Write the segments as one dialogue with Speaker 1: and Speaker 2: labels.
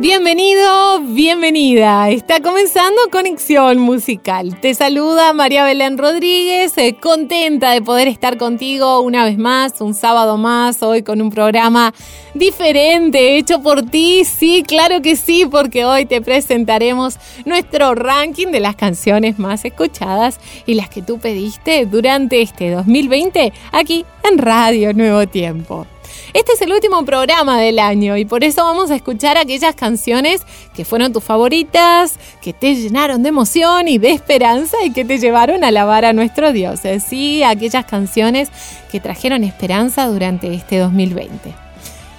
Speaker 1: Bienvenido, bienvenida. Está comenzando Conexión Musical. Te saluda María Belén Rodríguez, eh, contenta de poder estar contigo una vez más, un sábado más, hoy con un programa diferente, hecho por ti. Sí, claro que sí, porque hoy te presentaremos nuestro ranking de las canciones más escuchadas y las que tú pediste durante este 2020 aquí en Radio Nuevo Tiempo. Este es el último programa del año y por eso vamos a escuchar aquellas canciones que fueron tus favoritas, que te llenaron de emoción y de esperanza y que te llevaron a alabar a nuestro Dios. Sí, aquellas canciones que trajeron esperanza durante este 2020.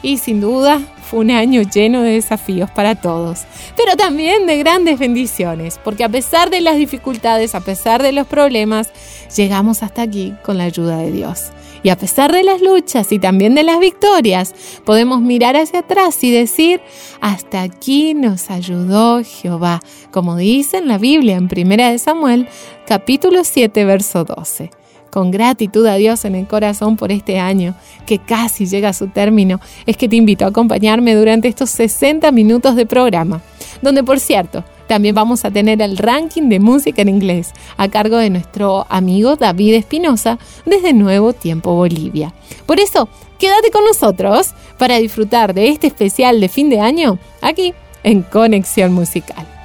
Speaker 1: Y sin duda fue un año lleno de desafíos para todos, pero también de grandes bendiciones, porque a pesar de las dificultades, a pesar de los problemas, llegamos hasta aquí con la ayuda de Dios. Y a pesar de las luchas y también de las victorias, podemos mirar hacia atrás y decir, hasta aquí nos ayudó Jehová, como dice en la Biblia en 1 Samuel capítulo 7 verso 12 con gratitud a Dios en el corazón por este año que casi llega a su término, es que te invito a acompañarme durante estos 60 minutos de programa, donde por cierto, también vamos a tener el ranking de música en inglés a cargo de nuestro amigo David Espinosa desde Nuevo Tiempo Bolivia. Por eso, quédate con nosotros para disfrutar de este especial de fin de año aquí en Conexión Musical.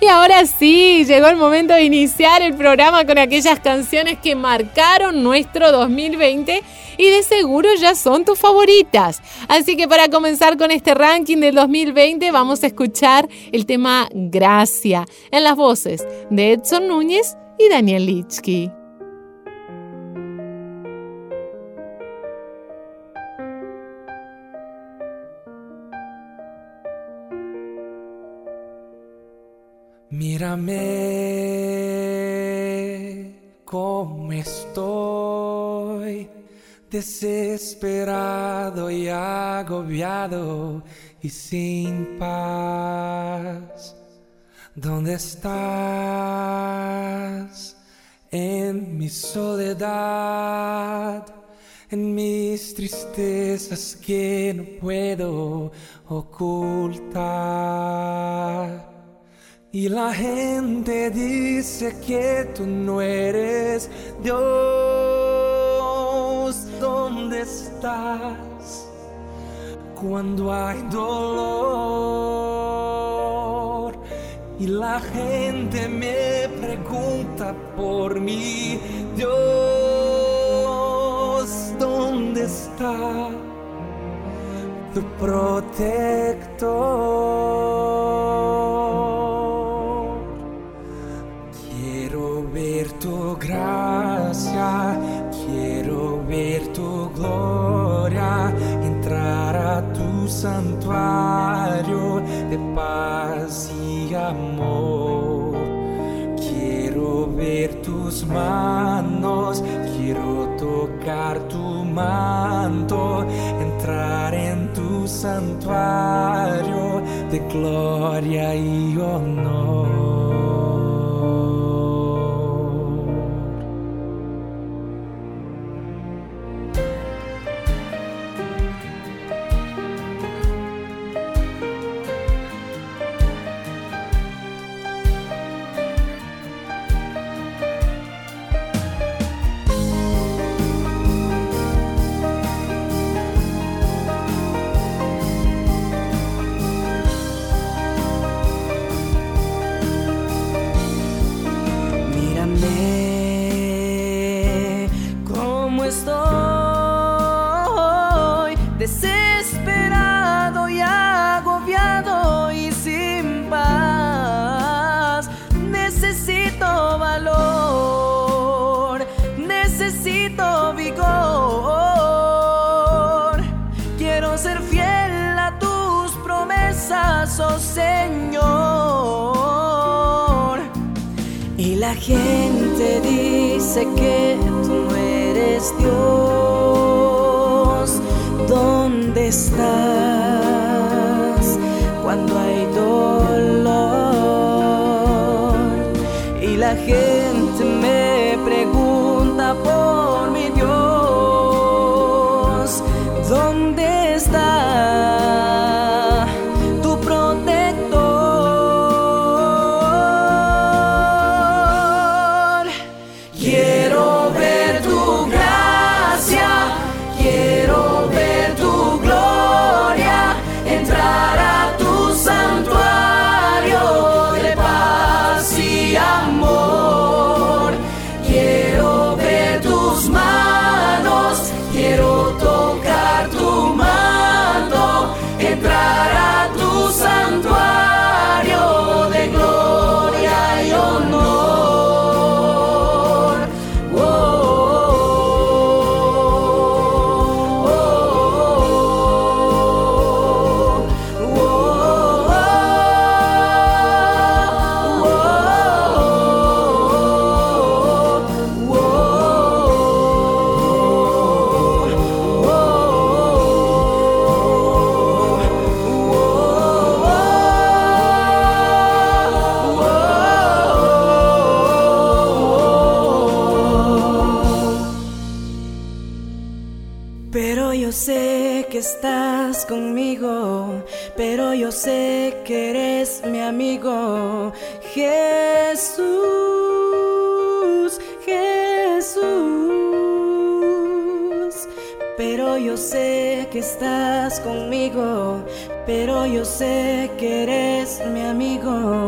Speaker 1: Y ahora sí, llegó el momento de iniciar el programa con aquellas canciones que marcaron nuestro 2020 y de seguro ya son tus favoritas. Así que para comenzar con este ranking del 2020 vamos a escuchar el tema Gracia en las voces de Edson Núñez y Daniel Lichky.
Speaker 2: Mírame cómo estoy, desesperado y agobiado y sin paz. ¿Dónde estás? En mi soledad, en mis tristezas que no puedo ocultar. Y la gente dice que tú no eres Dios. ¿Dónde estás cuando hay dolor? Y la gente me pregunta por mí, Dios, ¿dónde está tu protector? Santuario de paz y amor. Quiero ver tus manos, quiero tocar tu manto, entrar en tu santuario de gloria y honor.
Speaker 3: sé que tú eres Dios. ¿Dónde estás cuando hay dolor y la gente? Conmigo, pero yo sé que eres mi amigo.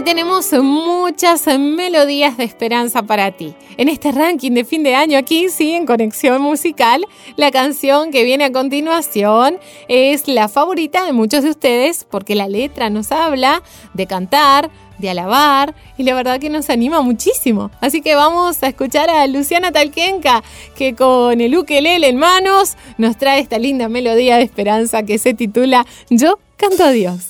Speaker 1: Hoy tenemos muchas melodías de esperanza para ti. En este ranking de fin de año aquí, sí, en Conexión Musical, la canción que viene a continuación es la favorita de muchos de ustedes porque la letra nos habla de cantar, de alabar y la verdad que nos anima muchísimo. Así que vamos a escuchar a Luciana Talquenca que con el ukelele en manos nos trae esta linda melodía de esperanza que se titula Yo canto a Dios.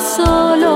Speaker 4: Solo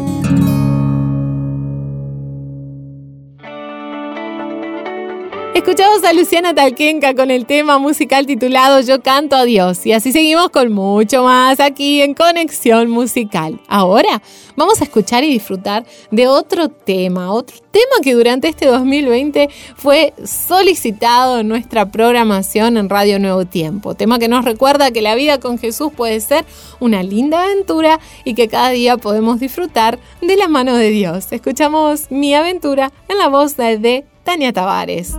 Speaker 5: Escuchamos a Luciana Talquenca con el tema musical titulado Yo canto a Dios y así seguimos con mucho más aquí en Conexión Musical. Ahora vamos a escuchar y disfrutar de otro tema, otro tema que durante este 2020 fue solicitado en nuestra programación en Radio Nuevo Tiempo. Tema que nos recuerda que la vida con Jesús puede ser una linda aventura y que cada día podemos disfrutar de la mano de Dios. Escuchamos Mi aventura en la voz de, Tania Tavares.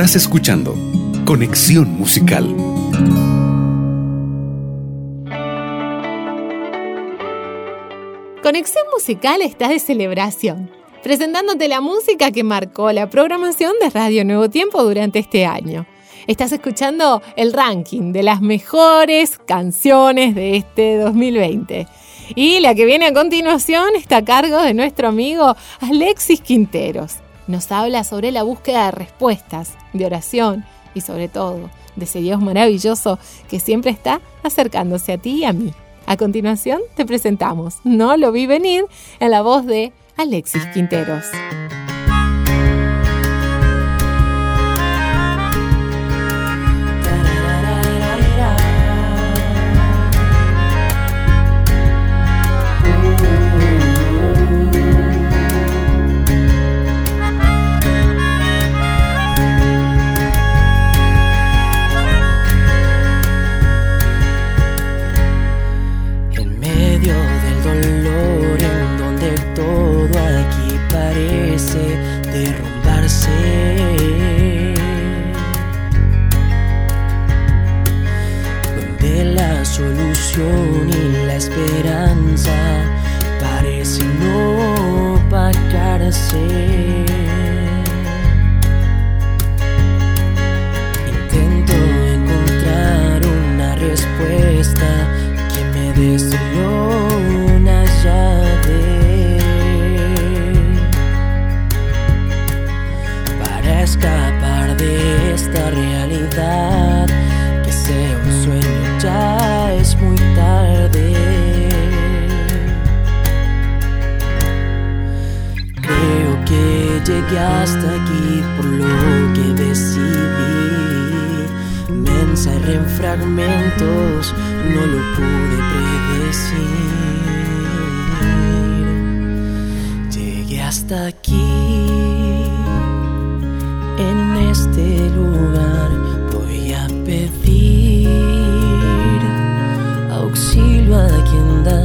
Speaker 6: Estás escuchando Conexión Musical.
Speaker 5: Conexión Musical está de celebración, presentándote la música que marcó la programación de Radio Nuevo Tiempo durante este año. Estás escuchando el ranking de las mejores canciones de este 2020. Y la que viene a continuación está a cargo de nuestro amigo Alexis Quinteros. Nos habla sobre la búsqueda de respuestas, de oración y sobre todo de ese Dios maravilloso que siempre está acercándose a ti y a mí. A continuación te presentamos No lo vi venir en la voz de Alexis Quinteros.
Speaker 7: Esperanza parece no opacarse. Intento encontrar una respuesta que me dé solo una llave para escapar de esta realidad llegué hasta aquí por lo que decidí. Me en fragmentos, no lo pude predecir. Llegué hasta aquí, en este lugar voy a pedir auxilio a quien da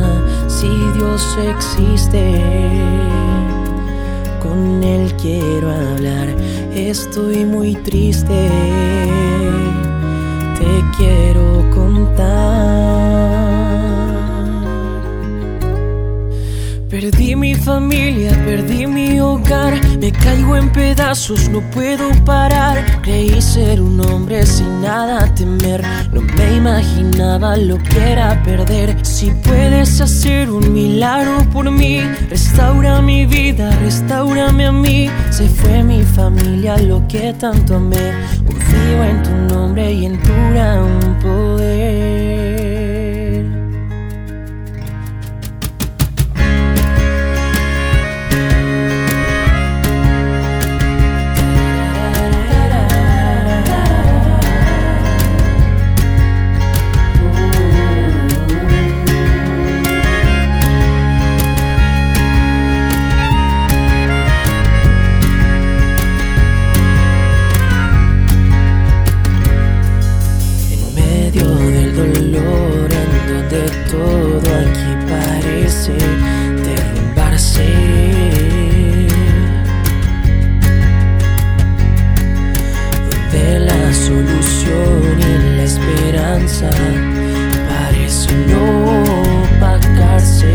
Speaker 7: si Dios existe. Con él quiero hablar, estoy muy triste. Te quiero contar. Perdí mi familia, perdí mi hogar, me caigo en pedazos, no puedo parar. Creí ser un hombre sin nada temer, no me imaginaba lo que era perder. Si puedes hacer un milagro por mí, restaura mi vida, restaurame a mí. Se fue mi familia, lo que tanto amé. Confío en tu nombre y en tu gran poder. Parece no opacarse.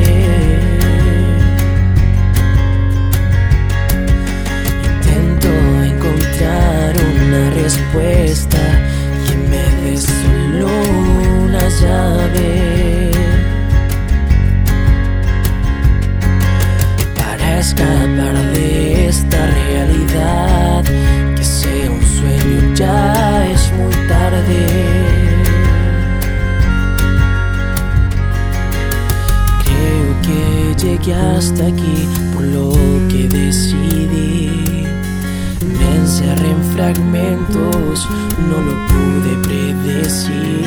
Speaker 7: Intento encontrar una respuesta que me dé solo una llave para escapar de esta realidad que sea un sueño ya es muy tarde. Hasta aquí por lo que decidí. Me encerré en fragmentos, no lo pude predecir.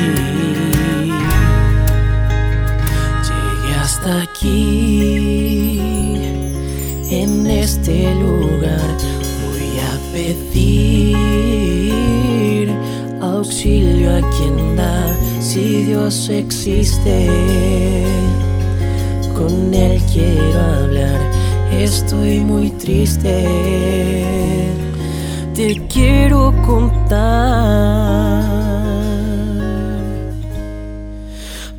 Speaker 7: Llegué hasta aquí, en este lugar voy a pedir auxilio a quien da, si Dios existe con él quiero hablar. Estoy muy triste. Te quiero contar.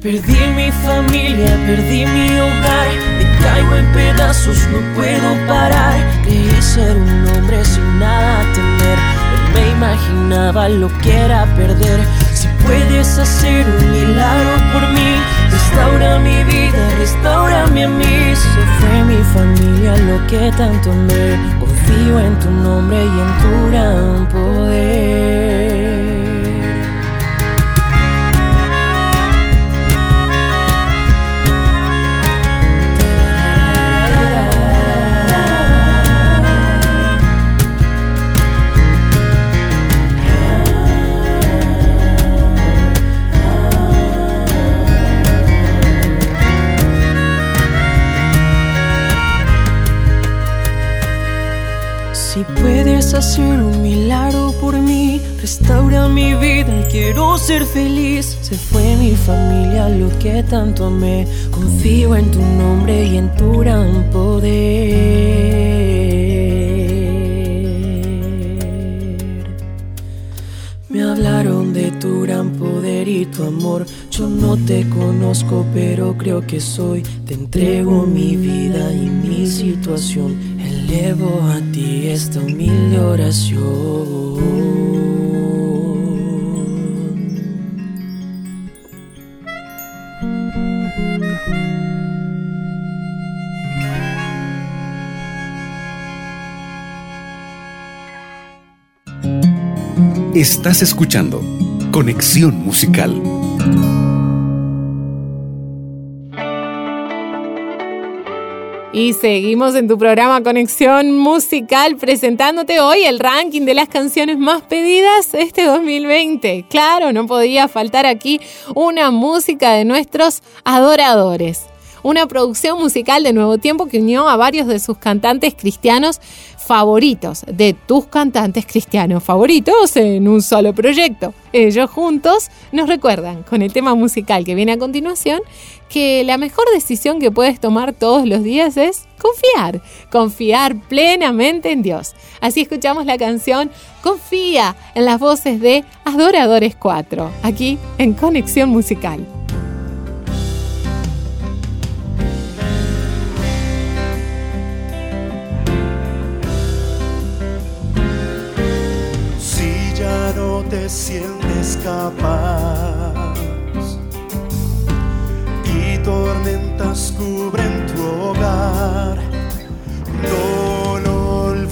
Speaker 7: Perdí mi familia, perdí mi hogar. Me caigo en pedazos, no puedo parar. Creí ser un hombre sin nada temer. No me imaginaba lo que era perder. Si puedes hacer un milagro por mí, restaura mi vida, restaurame a mí. Se mi familia, lo que tanto amé. Confío en tu nombre y en tu gran poder. Hacer un milagro por mí, restaura mi vida, quiero ser feliz. Se fue mi familia, lo que tanto amé. Confío en tu nombre y en tu gran poder. Me hablaron de tu gran poder y tu amor. Yo no te conozco, pero creo que soy. Te entrego mi vida y mi situación. Elevo a ti esta humilde oración.
Speaker 6: Estás escuchando Conexión Musical.
Speaker 1: Y seguimos en tu programa Conexión Musical presentándote hoy el ranking de las canciones más pedidas este 2020. Claro, no podía faltar aquí una música de nuestros adoradores una producción musical de Nuevo Tiempo que unió a varios de sus cantantes cristianos favoritos, de tus cantantes cristianos favoritos en un solo proyecto. Ellos juntos nos recuerdan con el tema musical que viene a continuación que la mejor decisión que puedes tomar todos los días es confiar, confiar plenamente en Dios. Así escuchamos la canción Confía en las voces de Adoradores 4, aquí en Conexión Musical.
Speaker 8: Te sientes capaz y tormentas cubren tu hogar. No lo olvides,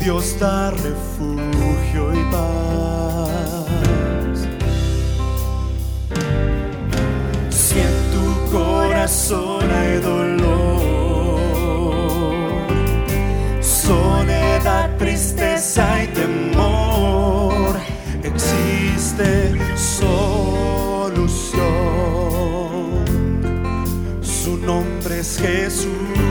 Speaker 8: Dios da refugio y paz. Si en tu corazón hay dolor, solución. Su nombre es Jesús.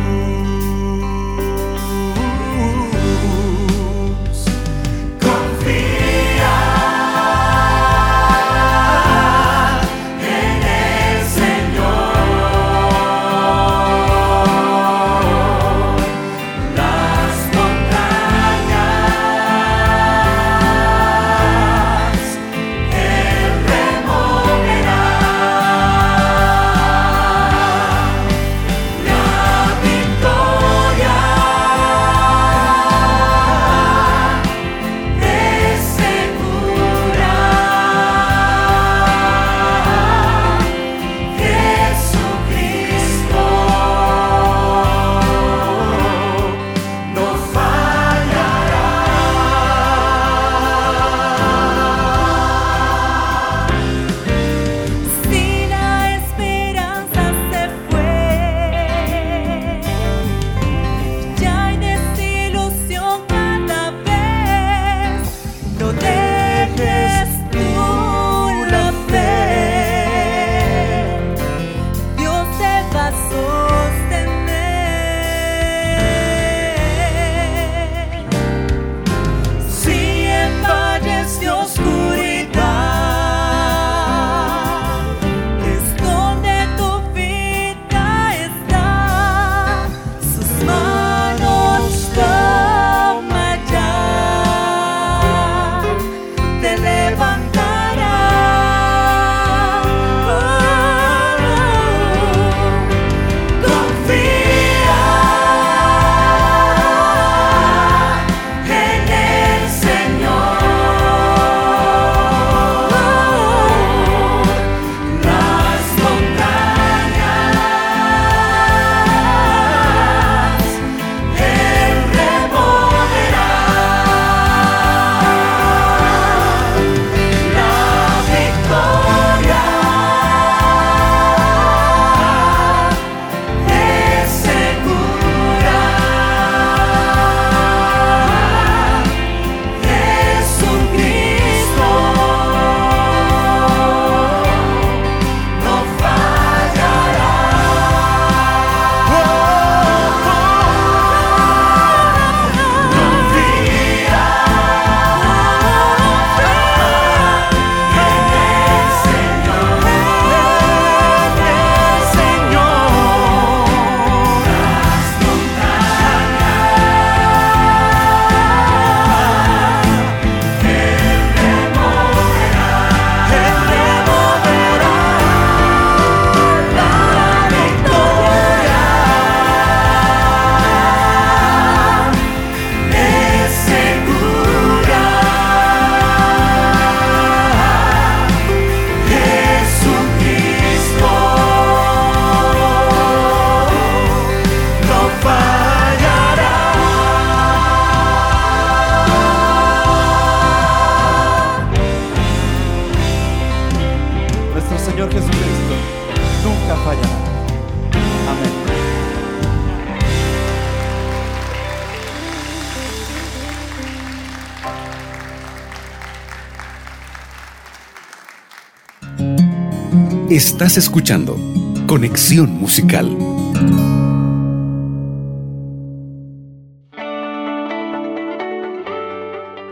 Speaker 6: Estás escuchando Conexión Musical.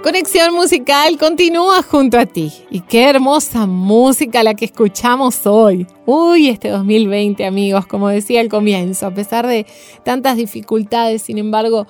Speaker 1: Conexión Musical continúa junto a ti. Y qué hermosa música la que escuchamos hoy. Uy, este 2020 amigos, como decía al comienzo, a pesar de tantas dificultades, sin embargo,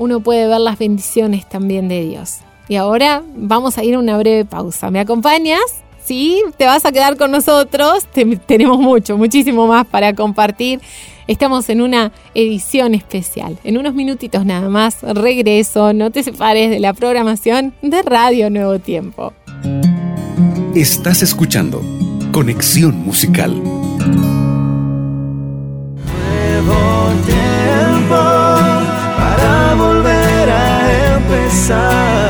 Speaker 1: uno puede ver las bendiciones también de Dios. Y ahora vamos a ir a una breve pausa. ¿Me acompañas? Sí, te vas a quedar con nosotros. tenemos mucho, muchísimo más para compartir. Estamos en una edición especial. En unos minutitos nada más, regreso. No te separes de la programación de Radio Nuevo Tiempo.
Speaker 6: Estás escuchando Conexión Musical.
Speaker 7: Nuevo tiempo para volver a empezar.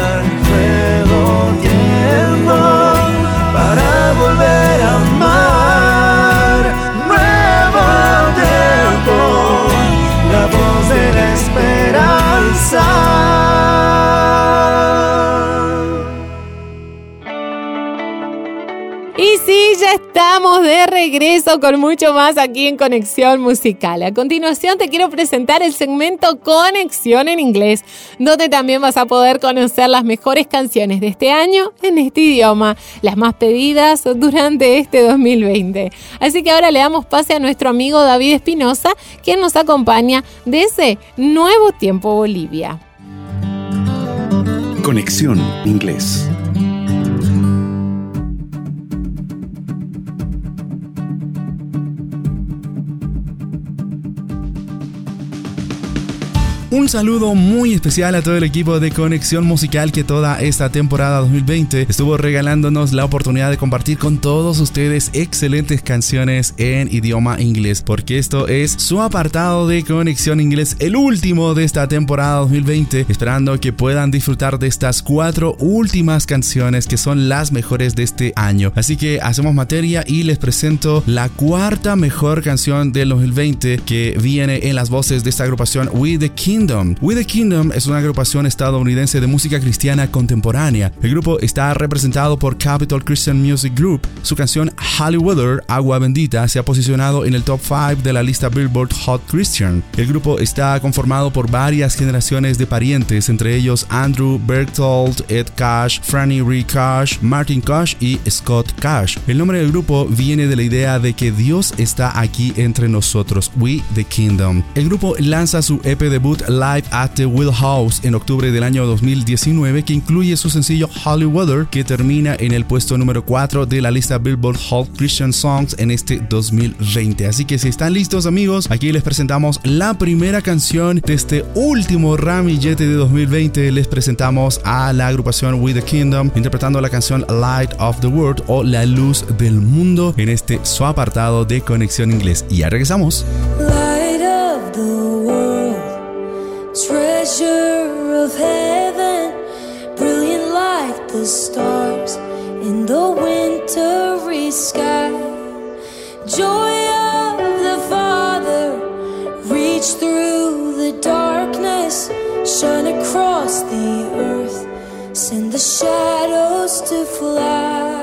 Speaker 1: Y sí, ya estamos de regreso con mucho más aquí en Conexión Musical. A continuación te quiero presentar el segmento Conexión en Inglés, donde también vas a poder conocer las mejores canciones de este año en este idioma, las más pedidas durante este 2020. Así que ahora le damos pase a nuestro amigo David Espinosa, quien nos acompaña desde Nuevo Tiempo Bolivia.
Speaker 6: Conexión Inglés.
Speaker 9: Un saludo muy especial a todo el equipo de Conexión Musical que toda esta temporada 2020 estuvo regalándonos la oportunidad de compartir con todos ustedes excelentes canciones en idioma inglés, porque esto es su apartado de Conexión Inglés, el último de esta temporada 2020, esperando que puedan disfrutar de estas cuatro últimas canciones que son las mejores de este año. Así que hacemos materia y les presento la cuarta mejor canción del 2020 que viene en las voces de esta agrupación We the King We the Kingdom es una agrupación estadounidense de música cristiana contemporánea. El grupo está representado por Capital Christian Music Group. Su canción Holy Weather, Agua Bendita, se ha posicionado en el top 5 de la lista Billboard Hot Christian. El grupo está conformado por varias generaciones de parientes, entre ellos Andrew Berthold, Ed Cash, Franny Ree Cash, Martin Cash y Scott Cash. El nombre del grupo viene de la idea de que Dios está aquí entre nosotros, We the Kingdom. El grupo lanza su EP debut Live at the House en octubre del año 2019 que incluye su sencillo Holy Weather que termina en el puesto número 4 de la lista Billboard Hot Christian Songs en este 2020. Así que si están listos amigos, aquí les presentamos la primera canción de este último ramillete de 2020. Les presentamos a la agrupación We the Kingdom interpretando la canción Light of the World o La Luz del Mundo en este su apartado de conexión inglés. Y ya regresamos.
Speaker 5: treasure of heaven, brilliant like the stars in the wintry sky. Joy of the Father, reach through the darkness, shine across the earth, send the shadows to fly.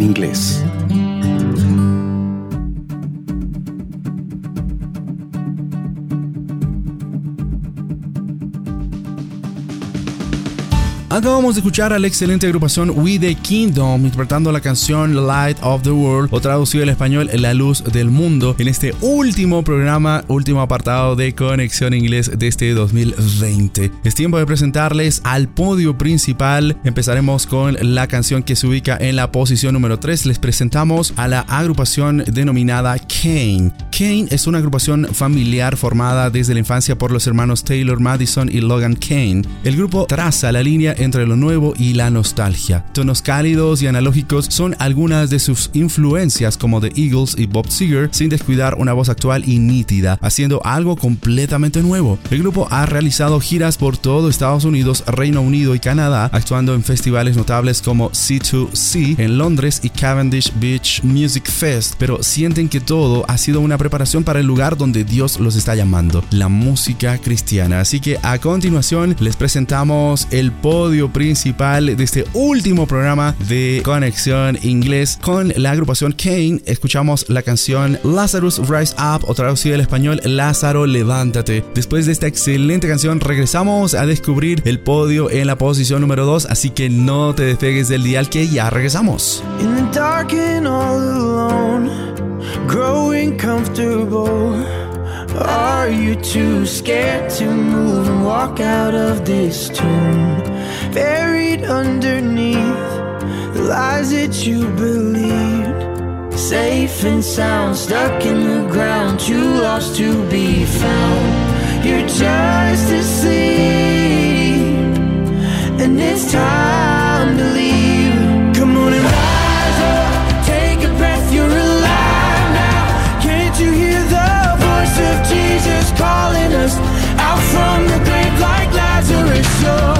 Speaker 6: Inglés.
Speaker 9: Acabamos de escuchar a la excelente agrupación We the Kingdom interpretando la canción Light of the World o traducido al español La Luz del Mundo en este último programa, último apartado de Conexión Inglés de este 2020. Es tiempo de presentarles al podio principal. Empezaremos con la canción que se ubica en la posición número 3. Les presentamos a la agrupación denominada Kane. Kane es una agrupación familiar formada desde la infancia por los hermanos Taylor Madison y Logan Kane. El grupo traza la línea entre lo nuevo y la nostalgia. Tonos cálidos y analógicos son algunas de sus influencias como The Eagles y Bob Seger, sin descuidar una voz actual y nítida, haciendo algo completamente nuevo. El grupo ha realizado giras por todo Estados Unidos, Reino Unido y Canadá, actuando en festivales notables como C2C en Londres y Cavendish Beach Music Fest, pero sienten que todo ha sido una preparación para el lugar donde Dios los está llamando, la música cristiana. Así que a continuación les presentamos el podio principal de este último programa de Conexión Inglés con la agrupación Kane. Escuchamos la canción Lazarus Rise Up o traducida al español Lázaro Levántate. Después de esta excelente canción regresamos a descubrir el podio en la posición número 2, así que no te despegues del dial que ya regresamos.
Speaker 10: In the dark and all alone, growing comfortable. Are you too scared to move and walk out of this tomb? Buried underneath the lies that you believed. Safe and sound, stuck in the ground, too lost to be found. You're just asleep, and it's time to leave. Come on and rise up, take a breath, you're alive now. Can't you hear the voice of Jesus calling us out from the grave like Lazarus? You're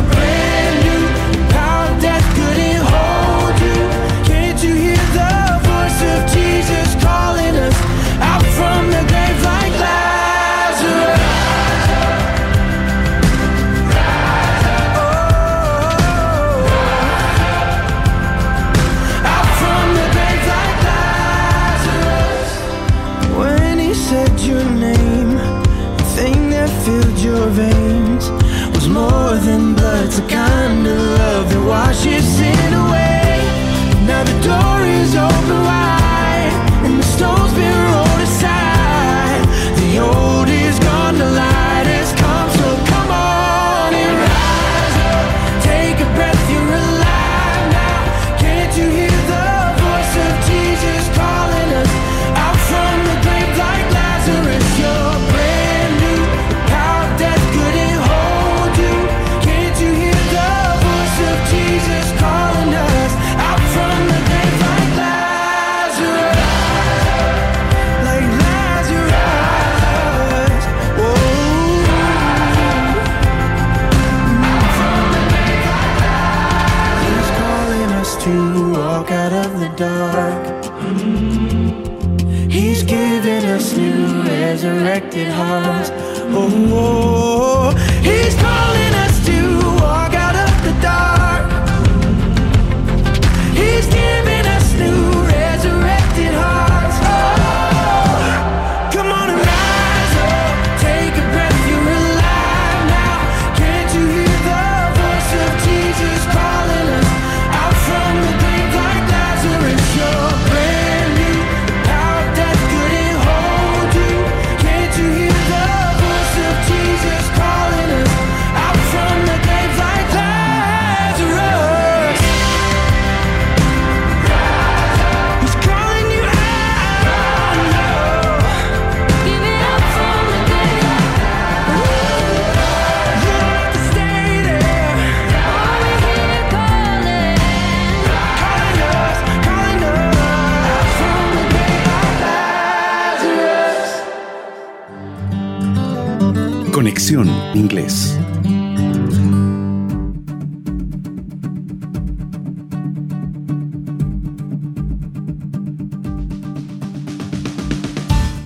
Speaker 6: Inglés.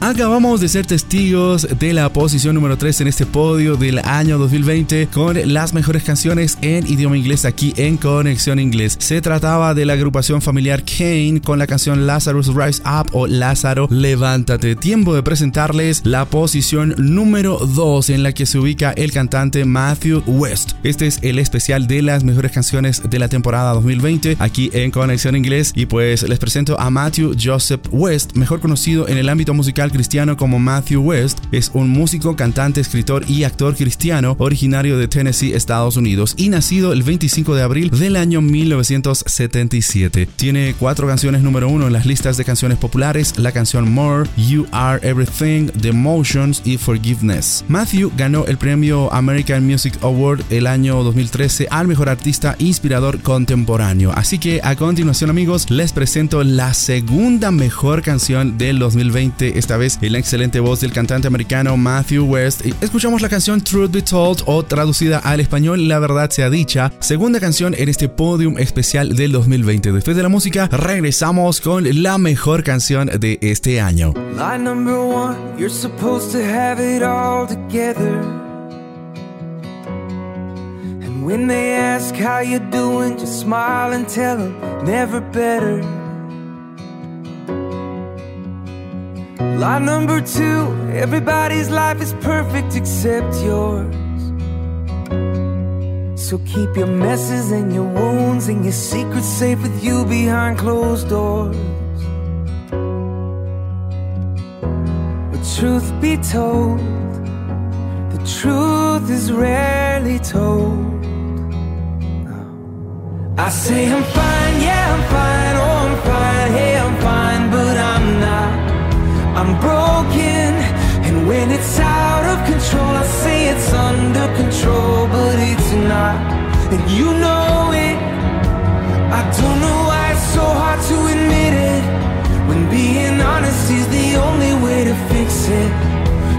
Speaker 9: Acabamos de ser testigos de la posición número 3 en este podio del año 2020 con las mejores canciones en idioma inglés aquí en Conexión Inglés. Se trataba de la agrupación familiar Kane con la canción Lazarus Rise Up o Lázaro Levántate. Tiempo de presentarles la posición número 2 en la que se ubica el cantante Matthew West. Este es el especial de las mejores canciones de la temporada 2020 aquí en Conexión Inglés y pues les presento a Matthew Joseph West, mejor conocido en el ámbito musical cristiano como Matthew West, es un músico, cantante, escritor y actor cristiano originario de Tennessee, Estados Unidos, y nacido el 25 de abril del año 1977. Tiene cuatro canciones número uno en las listas de canciones populares, la canción More, You Are Everything, The Motions y Forgiveness. Matthew ganó el premio American Music Award el año 2013 al mejor artista inspirador contemporáneo. Así que a continuación amigos les presento la segunda mejor canción del 2020, esta vez en la excelente voz del cantante americano Matthew West. Escuchamos la canción Truth Be Told o traducida al español La Verdad Sea Dicha, segunda canción en este podium especial del 2020. Después de la música, regresamos con la mejor canción de este año.
Speaker 2: Line number one, you're supposed to have it all together. And when they ask how you doing, just smile and tell them never better. Line number two, everybody's life is perfect except yours. So keep your messes and your wounds and your secrets safe with you behind closed doors. But truth be told, the truth is rarely told. I say I'm fine, yeah, I'm fine, oh, I'm fine, hey, I'm fine, but I'm not. I'm broken, and when it's out of control, I say it's under control, but it's not. And you know it. I don't know why it's so hard to admit it. When being honest is the only way to fix it.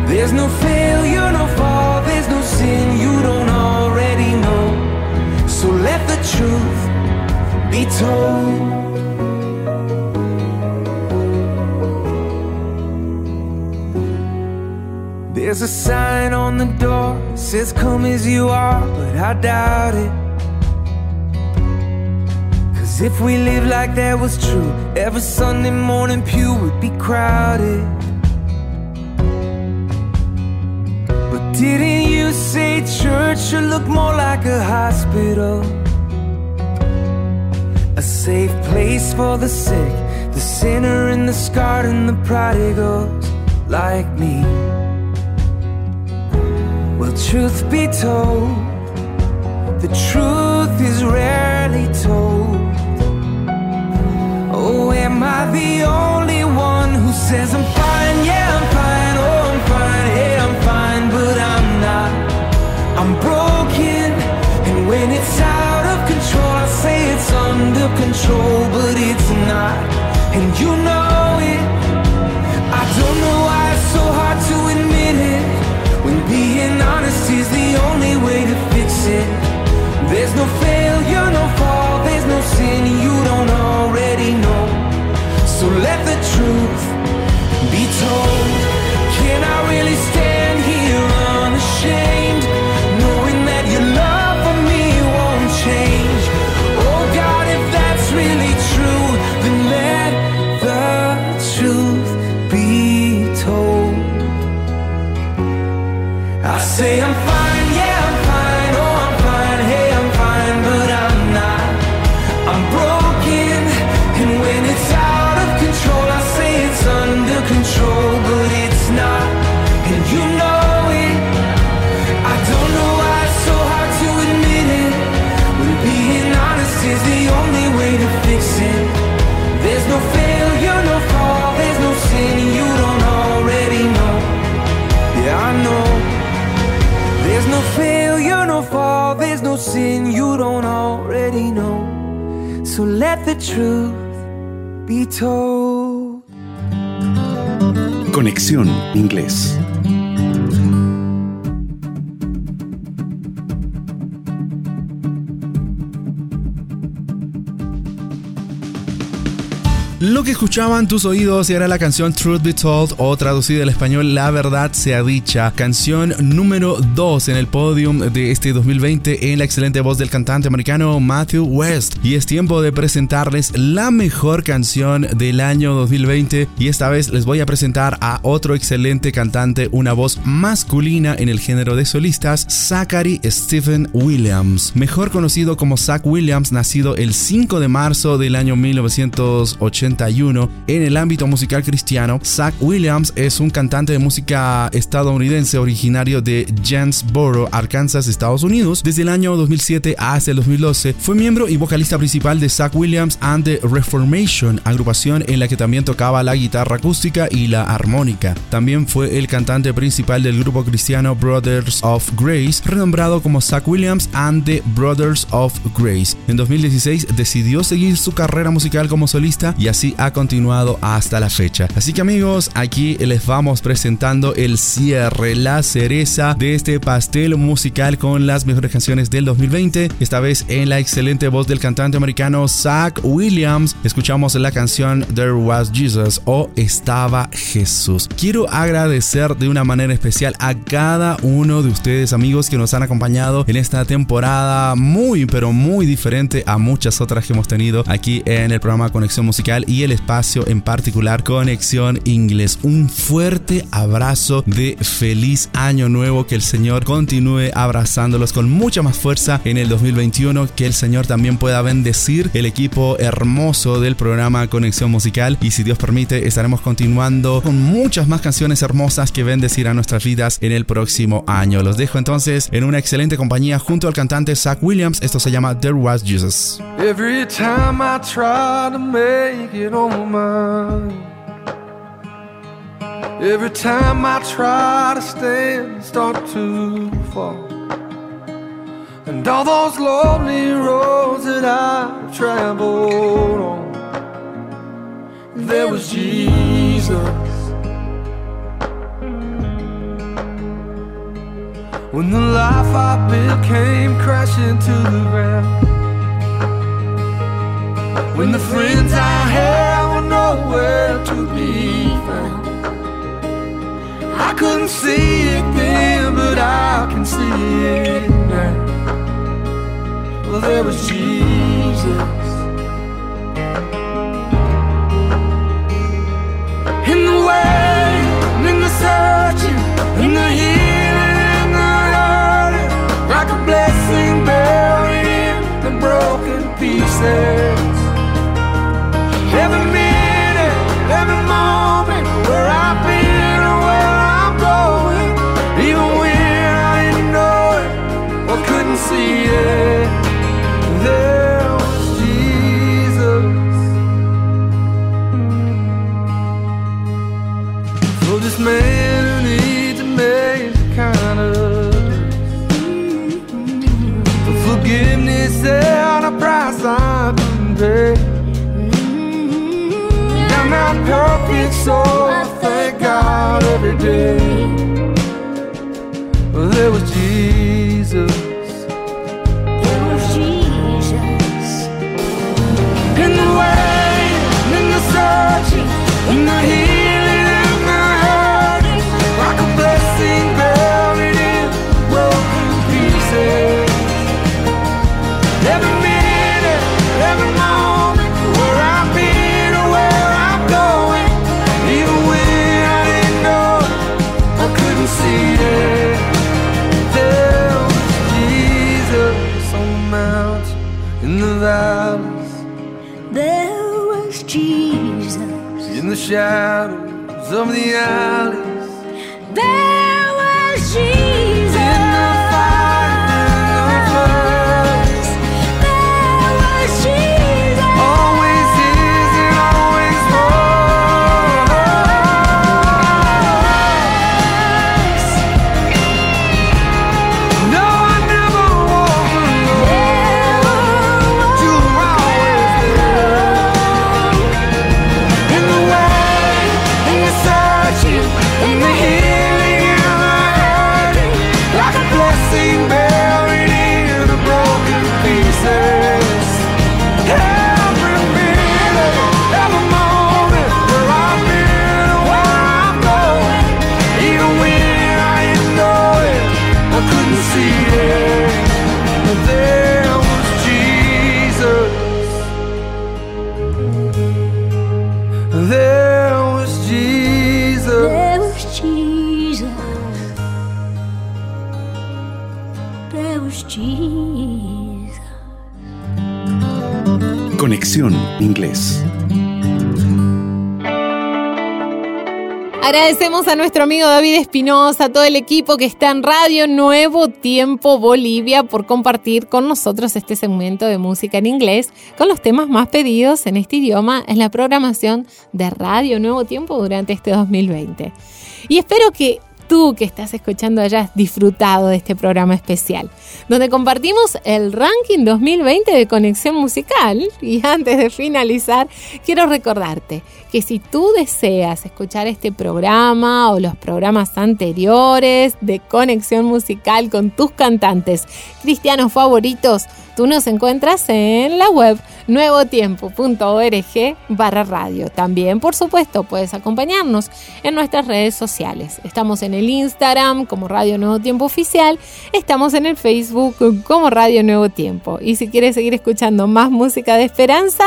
Speaker 2: There's no failure, no fall, there's no sin you don't already know. So let the truth be told. There's a sign on the door says come as you are, but I doubt it. Cause if we live like that was true, every Sunday morning pew would be crowded. But didn't you say church should look more like a hospital? A safe place for the sick, the sinner and the scarred and the prodigals like me. Truth be told, the truth is rarely told. Oh, am I the only one who says I'm fine? Yeah, I'm fine. Oh, I'm fine. Hey, I'm fine, but I'm not. I'm broken, and when it's out of control, I say it's under control, but it's not. And you know it. I don't know why it's so hard to admit it. When being honest is the only way to fix it. There's no failure, no fall, there's no sin you don't already know. So let the truth be told. The truth be told.
Speaker 6: Conexión Inglés.
Speaker 9: Lo que escuchaban tus oídos era la canción Truth Be Told o traducida al español La Verdad Sea Dicha, canción número 2 en el podium de este 2020 en la excelente voz del cantante americano Matthew West. Y es tiempo de presentarles la mejor canción del año 2020 y esta vez les voy a presentar a otro excelente cantante, una voz masculina en el género de solistas, Zachary Stephen Williams, mejor conocido como Zach Williams, nacido el 5 de marzo del año 1980 en el ámbito musical cristiano, Zach Williams es un cantante de música estadounidense originario de Janesboro, Arkansas, Estados Unidos. Desde el año 2007 hasta el 2012 fue miembro y vocalista principal de Zach Williams and the Reformation, agrupación en la que también tocaba la guitarra acústica y la armónica. También fue el cantante principal del grupo cristiano Brothers of Grace, renombrado como Zach Williams and the Brothers of Grace. En 2016 decidió seguir su carrera musical como solista y así ha continuado hasta la fecha. Así que amigos, aquí les vamos presentando el cierre, la cereza de este pastel musical con las mejores canciones del 2020. Esta vez en la excelente voz del cantante americano Zach Williams, escuchamos la canción There Was Jesus o Estaba Jesús. Quiero agradecer de una manera especial a cada uno de ustedes amigos que nos han acompañado en esta temporada muy pero muy diferente a muchas otras que hemos tenido aquí en el programa Conexión Musical y el espacio en particular Conexión Inglés. Un fuerte abrazo de feliz año nuevo, que el Señor continúe abrazándolos con mucha más fuerza en el 2021, que el Señor también pueda bendecir el equipo hermoso del programa Conexión Musical y si Dios permite estaremos continuando con muchas más canciones hermosas que bendecirán nuestras vidas en el próximo año. Los dejo entonces en una excelente compañía junto al cantante Zach Williams. Esto se llama There Was Jesus.
Speaker 11: Every time I try to make it on Every time I try to stand, start to fall. And all those lonely roads that I've traveled on, there was Jesus. When the life I built came crashing to the ground. When the friends I had were nowhere to be found. I couldn't see it then, but I can see it now. Well, there was Jesus. In the way, in the searching, in the healing, in the hurting, like a blessing buried in the broken pieces. Perfect, so I thank God every day. Shadows of the alleys,
Speaker 1: Agradecemos a nuestro amigo David Espinosa, a todo el equipo que está en Radio Nuevo Tiempo Bolivia por compartir con nosotros este segmento de música en inglés con los temas más pedidos en este idioma en la programación de Radio Nuevo Tiempo durante este 2020. Y espero que tú que estás escuchando hayas disfrutado de este programa especial, donde compartimos el ranking 2020 de conexión musical. Y antes de finalizar, quiero recordarte que si tú deseas escuchar este programa o los programas anteriores de conexión musical con tus cantantes cristianos favoritos, tú nos encuentras en la web nuevotiempo.org barra radio. También, por supuesto, puedes acompañarnos en nuestras redes sociales. Estamos en el Instagram como Radio Nuevo Tiempo Oficial, estamos en el Facebook como Radio Nuevo Tiempo. Y si quieres seguir escuchando más música de esperanza,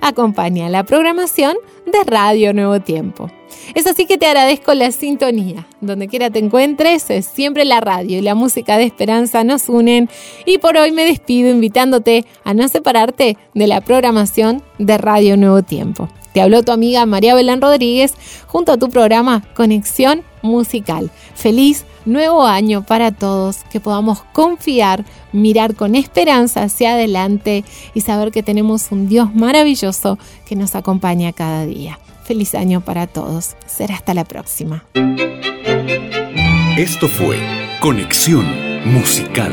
Speaker 1: acompaña la programación de Radio Nuevo Tiempo. Es así que te agradezco la sintonía. Donde quiera te encuentres, siempre la radio y la música de esperanza nos unen. Y por hoy me despido invitándote a no separarte de la programación de Radio Nuevo Tiempo. Te habló tu amiga María Belén Rodríguez junto a tu programa Conexión Musical. Feliz nuevo año para todos, que podamos confiar, mirar con esperanza hacia adelante y saber que tenemos un Dios maravilloso que nos acompaña cada día. Feliz año para todos. Será hasta la próxima.
Speaker 6: Esto fue Conexión Musical.